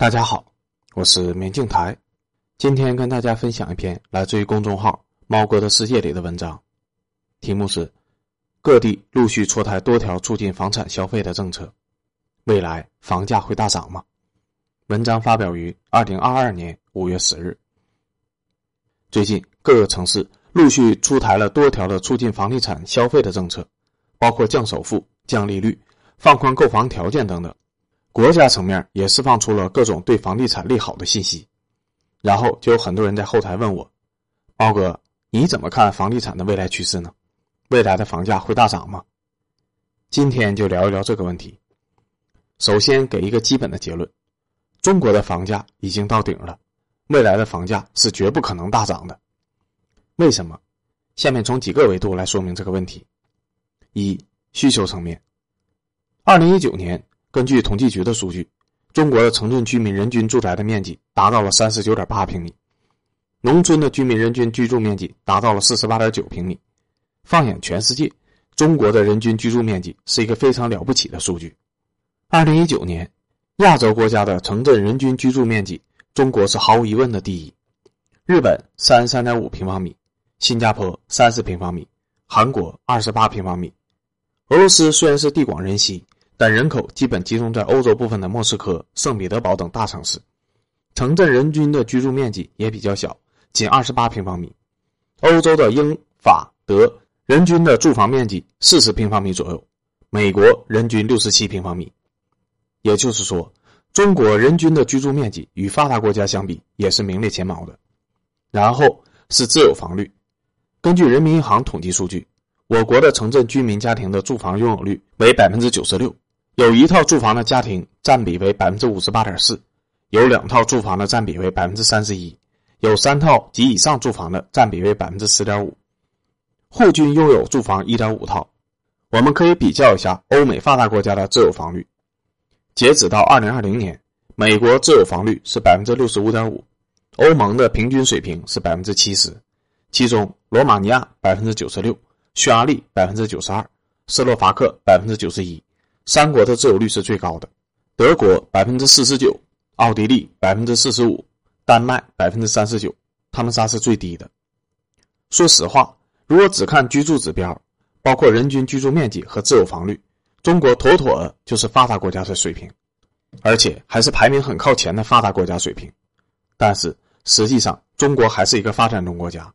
大家好，我是明镜台，今天跟大家分享一篇来自于公众号“猫哥的世界”里的文章，题目是“各地陆续出台多条促进房产消费的政策，未来房价会大涨吗？”文章发表于二零二二年五月十日。最近各个城市陆续出台了多条的促进房地产消费的政策，包括降首付、降利率、放宽购房条件等等。国家层面也释放出了各种对房地产利好的信息，然后就有很多人在后台问我：“包哥，你怎么看房地产的未来趋势呢？未来的房价会大涨吗？”今天就聊一聊这个问题。首先给一个基本的结论：中国的房价已经到顶了，未来的房价是绝不可能大涨的。为什么？下面从几个维度来说明这个问题。一、需求层面，二零一九年。根据统计局的数据，中国的城镇居民人均住宅的面积达到了三十九点八平米，农村的居民人均居住面积达到了四十八点九平米。放眼全世界，中国的人均居住面积是一个非常了不起的数据。二零一九年，亚洲国家的城镇人均居住面积，中国是毫无疑问的第一。日本三十三点五平方米，新加坡三十平方米，韩国二十八平方米。俄罗斯虽然是地广人稀。但人口基本集中在欧洲部分的莫斯科、圣彼得堡等大城市，城镇人均的居住面积也比较小，仅二十八平方米。欧洲的英法德人均的住房面积四十平方米左右，美国人均六十七平方米。也就是说，中国人均的居住面积与发达国家相比也是名列前茅的。然后是自有房率，根据人民银行统计数据，我国的城镇居民家庭的住房拥有率为百分之九十六。有一套住房的家庭占比为百分之五十八点四，有两套住房的占比为百分之三十一，有三套及以上住房的占比为百分之十点五，户均拥有住房一点五套。我们可以比较一下欧美发达国家的自有房率。截止到二零二零年，美国自有房率是百分之六十五点五，欧盟的平均水平是百分之七十，其中罗马尼亚百分之九十六，匈牙利百分之九十二，斯洛伐克百分之九十一。三国的自有率是最高的，德国百分之四十九，奥地利百分之四十五，丹麦百分之三十九，他们仨是最低的。说实话，如果只看居住指标，包括人均居住面积和自有房率，中国妥妥的就是发达国家的水平，而且还是排名很靠前的发达国家水平。但是实际上，中国还是一个发展中国家，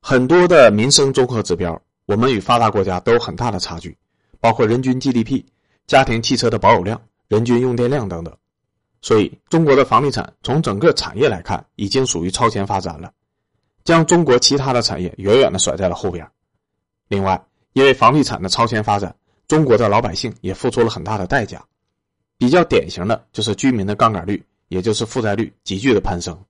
很多的民生综合指标，我们与发达国家都有很大的差距，包括人均 GDP。家庭汽车的保有量、人均用电量等等，所以中国的房地产从整个产业来看，已经属于超前发展了，将中国其他的产业远远的甩在了后边。另外，因为房地产的超前发展，中国的老百姓也付出了很大的代价。比较典型的就是居民的杠杆率，也就是负债率急剧的攀升。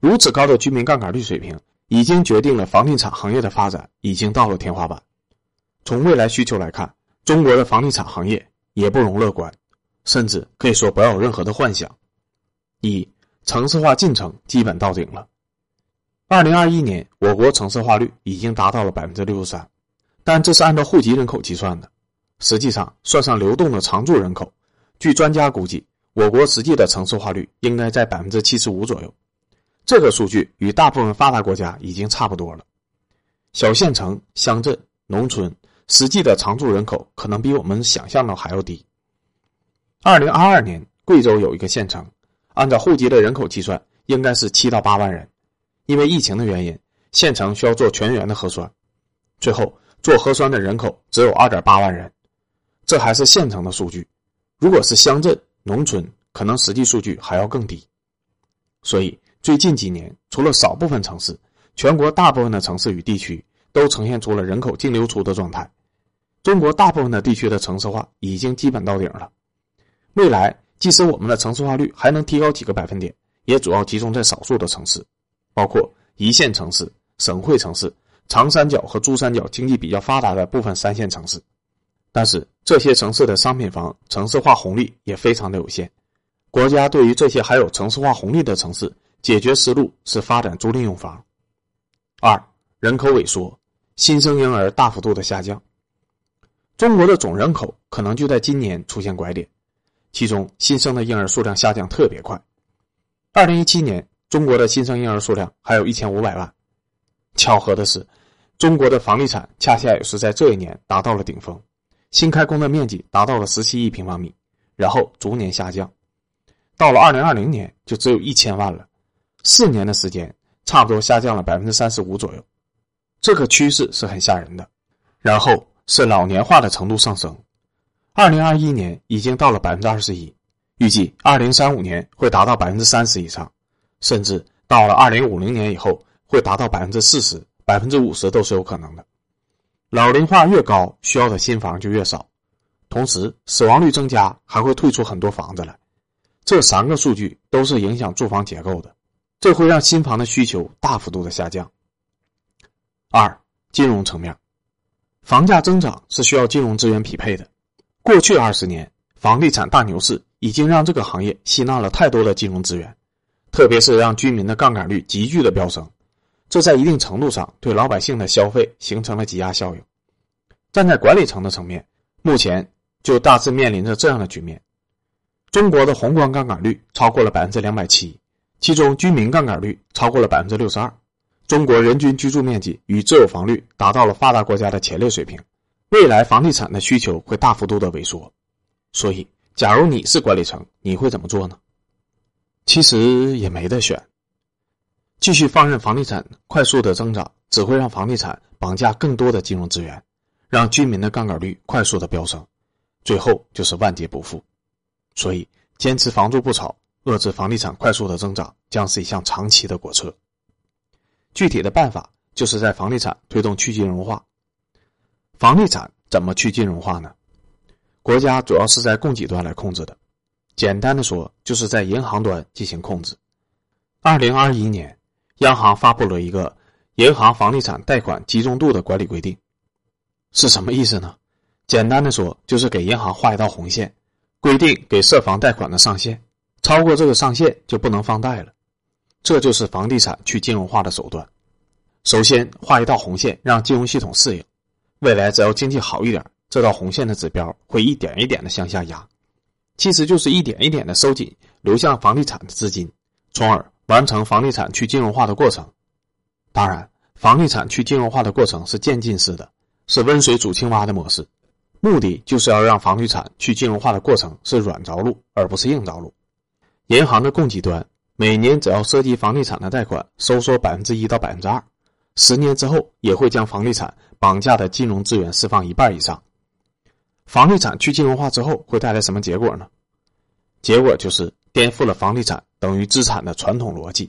如此高的居民杠杆率水平，已经决定了房地产行业的发展已经到了天花板。从未来需求来看。中国的房地产行业也不容乐观，甚至可以说不要有任何的幻想。一城市化进程基本到顶了。二零二一年，我国城市化率已经达到了百分之六十三，但这是按照户籍人口计算的。实际上，算上流动的常住人口，据专家估计，我国实际的城市化率应该在百分之七十五左右。这个数据与大部分发达国家已经差不多了。小县城、乡镇、农村。实际的常住人口可能比我们想象的还要低。二零二二年，贵州有一个县城，按照户籍的人口计算，应该是七到八万人。因为疫情的原因，县城需要做全员的核酸，最后做核酸的人口只有二点八万人。这还是县城的数据，如果是乡镇、农村，可能实际数据还要更低。所以，最近几年，除了少部分城市，全国大部分的城市与地区都呈现出了人口净流出的状态。中国大部分的地区的城市化已经基本到顶了，未来即使我们的城市化率还能提高几个百分点，也主要集中在少数的城市，包括一线城市、省会城市、长三角和珠三角经济比较发达的部分三线城市。但是这些城市的商品房城市化红利也非常的有限，国家对于这些还有城市化红利的城市，解决思路是发展租赁用房。二、人口萎缩，新生婴儿大幅度的下降。中国的总人口可能就在今年出现拐点，其中新生的婴儿数量下降特别快。二零一七年，中国的新生婴儿数量还有一千五百万。巧合的是，中国的房地产恰恰也是在这一年达到了顶峰，新开工的面积达到了十七亿平方米，然后逐年下降，到了二零二零年就只有一千万了。四年的时间，差不多下降了百分之三十五左右。这个趋势是很吓人的。然后是老年化的程度上升，二零二一年已经到了百分之二十一，预计二零三五年会达到百分之三十以上，甚至到了二零五零年以后会达到百分之四十、百分之五十都是有可能的。老龄化越高，需要的新房就越少，同时死亡率增加，还会退出很多房子来。这三个数据都是影响住房结构的，这会让新房的需求大幅度的下降。二、金融层面。房价增长是需要金融资源匹配的。过去二十年，房地产大牛市已经让这个行业吸纳了太多的金融资源，特别是让居民的杠杆率急剧的飙升，这在一定程度上对老百姓的消费形成了挤压效应。站在管理层的层面，目前就大致面临着这样的局面：中国的宏观杠杆率超过了百分之两百七，其中居民杠杆率超过了百分之六十二。中国人均居住面积与自有房率达到了发达国家的前列水平，未来房地产的需求会大幅度的萎缩，所以，假如你是管理层，你会怎么做呢？其实也没得选，继续放任房地产快速的增长，只会让房地产绑架更多的金融资源，让居民的杠杆率快速的飙升，最后就是万劫不复。所以，坚持房住不炒，遏制房地产快速的增长，将是一项长期的国策。具体的办法就是在房地产推动去金融化。房地产怎么去金融化呢？国家主要是在供给端来控制的，简单的说，就是在银行端进行控制。二零二一年，央行发布了一个银行房地产贷款集中度的管理规定，是什么意思呢？简单的说，就是给银行画一道红线，规定给涉房贷款的上限，超过这个上限就不能放贷了。这就是房地产去金融化的手段。首先画一道红线，让金融系统适应。未来只要经济好一点，这道红线的指标会一点一点的向下压，其实就是一点一点的收紧流向房地产的资金，从而完成房地产去金融化的过程。当然，房地产去金融化的过程是渐进式的，是温水煮青蛙的模式，目的就是要让房地产去金融化的过程是软着陆，而不是硬着陆。银行的供给端。每年只要涉及房地产的贷款收缩百分之一到百分之二，十年之后也会将房地产绑架的金融资源释放一半以上。房地产去金融化之后会带来什么结果呢？结果就是颠覆了房地产等于资产的传统逻辑。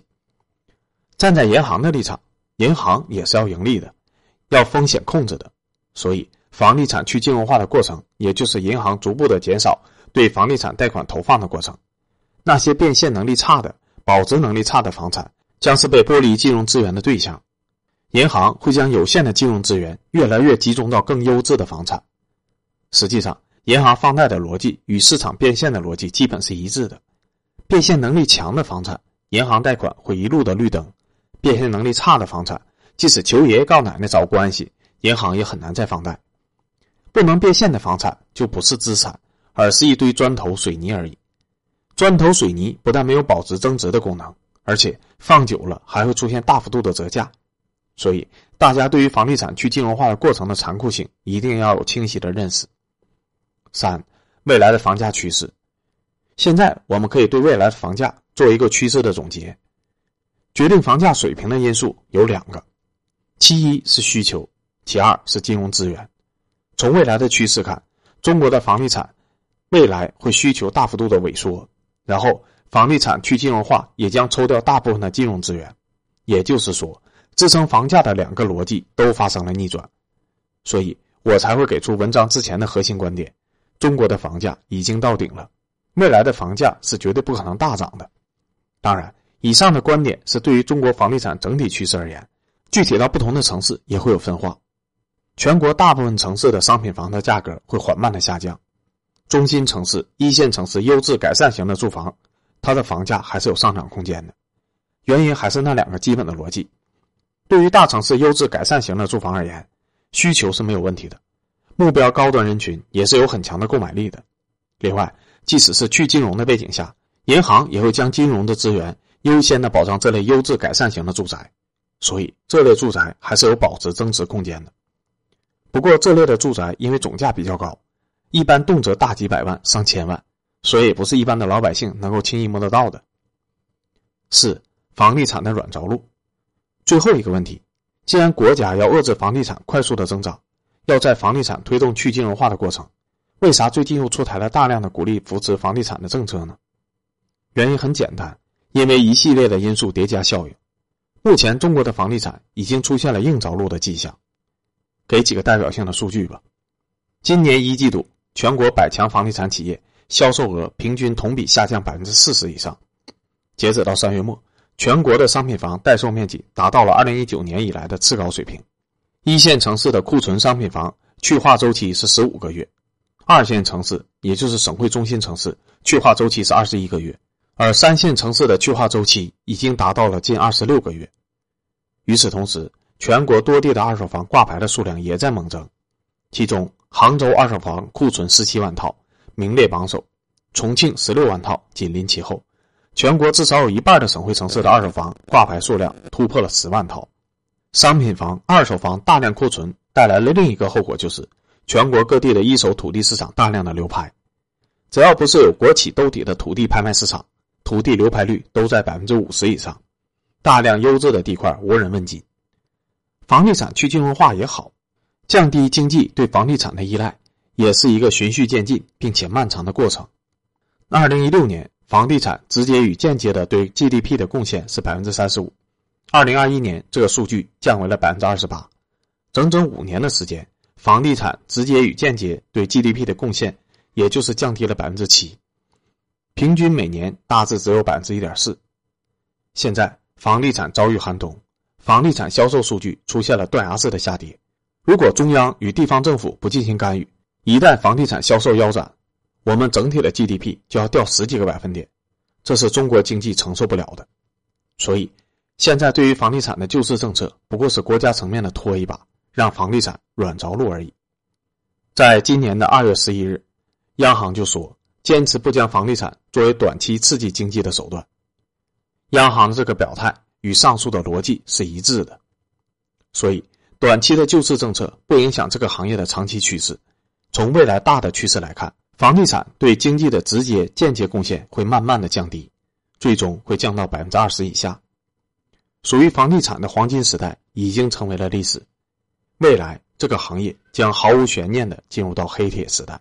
站在银行的立场，银行也是要盈利的，要风险控制的，所以房地产去金融化的过程，也就是银行逐步的减少对房地产贷款投放的过程。那些变现能力差的。保值能力差的房产将是被剥离金融资源的对象，银行会将有限的金融资源越来越集中到更优质的房产。实际上，银行放贷的逻辑与市场变现的逻辑基本是一致的。变现能力强的房产，银行贷款会一路的绿灯；变现能力差的房产，即使求爷爷告奶奶找关系，银行也很难再放贷。不能变现的房产就不是资产，而是一堆砖头水泥而已。砖头水泥不但没有保值增值的功能，而且放久了还会出现大幅度的折价，所以大家对于房地产去金融化的过程的残酷性一定要有清晰的认识。三、未来的房价趋势，现在我们可以对未来的房价做一个趋势的总结。决定房价水平的因素有两个，其一是需求，其二是金融资源。从未来的趋势看，中国的房地产未来会需求大幅度的萎缩。然后，房地产去金融化也将抽掉大部分的金融资源，也就是说，支撑房价的两个逻辑都发生了逆转，所以我才会给出文章之前的核心观点：中国的房价已经到顶了，未来的房价是绝对不可能大涨的。当然，以上的观点是对于中国房地产整体趋势而言，具体到不同的城市也会有分化。全国大部分城市的商品房的价格会缓慢的下降。中心城市、一线城市优质改善型的住房，它的房价还是有上涨空间的。原因还是那两个基本的逻辑：对于大城市优质改善型的住房而言，需求是没有问题的，目标高端人群也是有很强的购买力的。另外，即使是去金融的背景下，银行也会将金融的资源优先的保障这类优质改善型的住宅，所以这类住宅还是有保值增值空间的。不过，这类的住宅因为总价比较高，一般动辄大几百万、上千万，所以不是一般的老百姓能够轻易摸得到的。四、房地产的软着陆。最后一个问题，既然国家要遏制房地产快速的增长，要在房地产推动去金融化的过程，为啥最近又出台了大量的鼓励扶持房地产的政策呢？原因很简单，因为一系列的因素叠加效应。目前中国的房地产已经出现了硬着陆的迹象。给几个代表性的数据吧。今年一季度，全国百强房地产企业销售额平均同比下降百分之四十以上。截止到三月末。全国的商品房待售面积达到了二零一九年以来的次高水平，一线城市的库存商品房去化周期是十五个月，二线城市也就是省会中心城市去化周期是二十一个月，而三线城市的去化周期已经达到了近二十六个月。与此同时，全国多地的二手房挂牌的数量也在猛增，其中杭州二手房库存十七万套，名列榜首，重庆十六万套紧邻其后。全国至少有一半的省会城市的二手房挂牌数量突破了十万套，商品房、二手房大量库存带来了另一个后果，就是全国各地的一手土地市场大量的流拍。只要不是有国企兜底的土地拍卖市场，土地流拍率都在百分之五十以上，大量优质的地块无人问津。房地产去金融化也好，降低经济对房地产的依赖，也是一个循序渐进并且漫长的过程。二零一六年。房地产直接与间接的对 GDP 的贡献是百分之三十五，二零二一年这个数据降为了百分之二十八，整整五年的时间，房地产直接与间接对 GDP 的贡献也就是降低了百分之七，平均每年大致只有百分之一点四。现在房地产遭遇寒冬，房地产销售数据出现了断崖式的下跌，如果中央与地方政府不进行干预，一旦房地产销售腰斩。我们整体的 GDP 就要掉十几个百分点，这是中国经济承受不了的。所以，现在对于房地产的救市政策，不过是国家层面的拖一把，让房地产软着陆而已。在今年的二月十一日，央行就说坚持不将房地产作为短期刺激经济的手段。央行的这个表态与上述的逻辑是一致的，所以短期的救市政策不影响这个行业的长期趋势。从未来大的趋势来看。房地产对经济的直接、间接贡献会慢慢的降低，最终会降到百分之二十以下。属于房地产的黄金时代已经成为了历史，未来这个行业将毫无悬念的进入到黑铁时代。